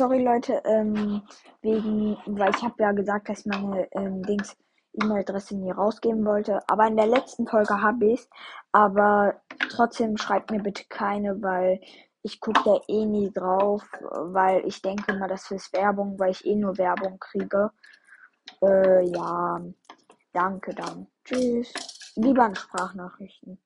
sorry Leute, ähm, wegen, weil ich habe ja gesagt, dass ich meine ähm, Dings E-Mail-Adresse nie rausgeben wollte. Aber in der letzten Folge habe ich Aber trotzdem schreibt mir bitte keine, weil ich gucke da eh nie drauf, weil ich denke immer, das ist Werbung, weil ich eh nur Werbung kriege. Äh, ja, danke dann. Tschüss. Lieber an Sprachnachrichten.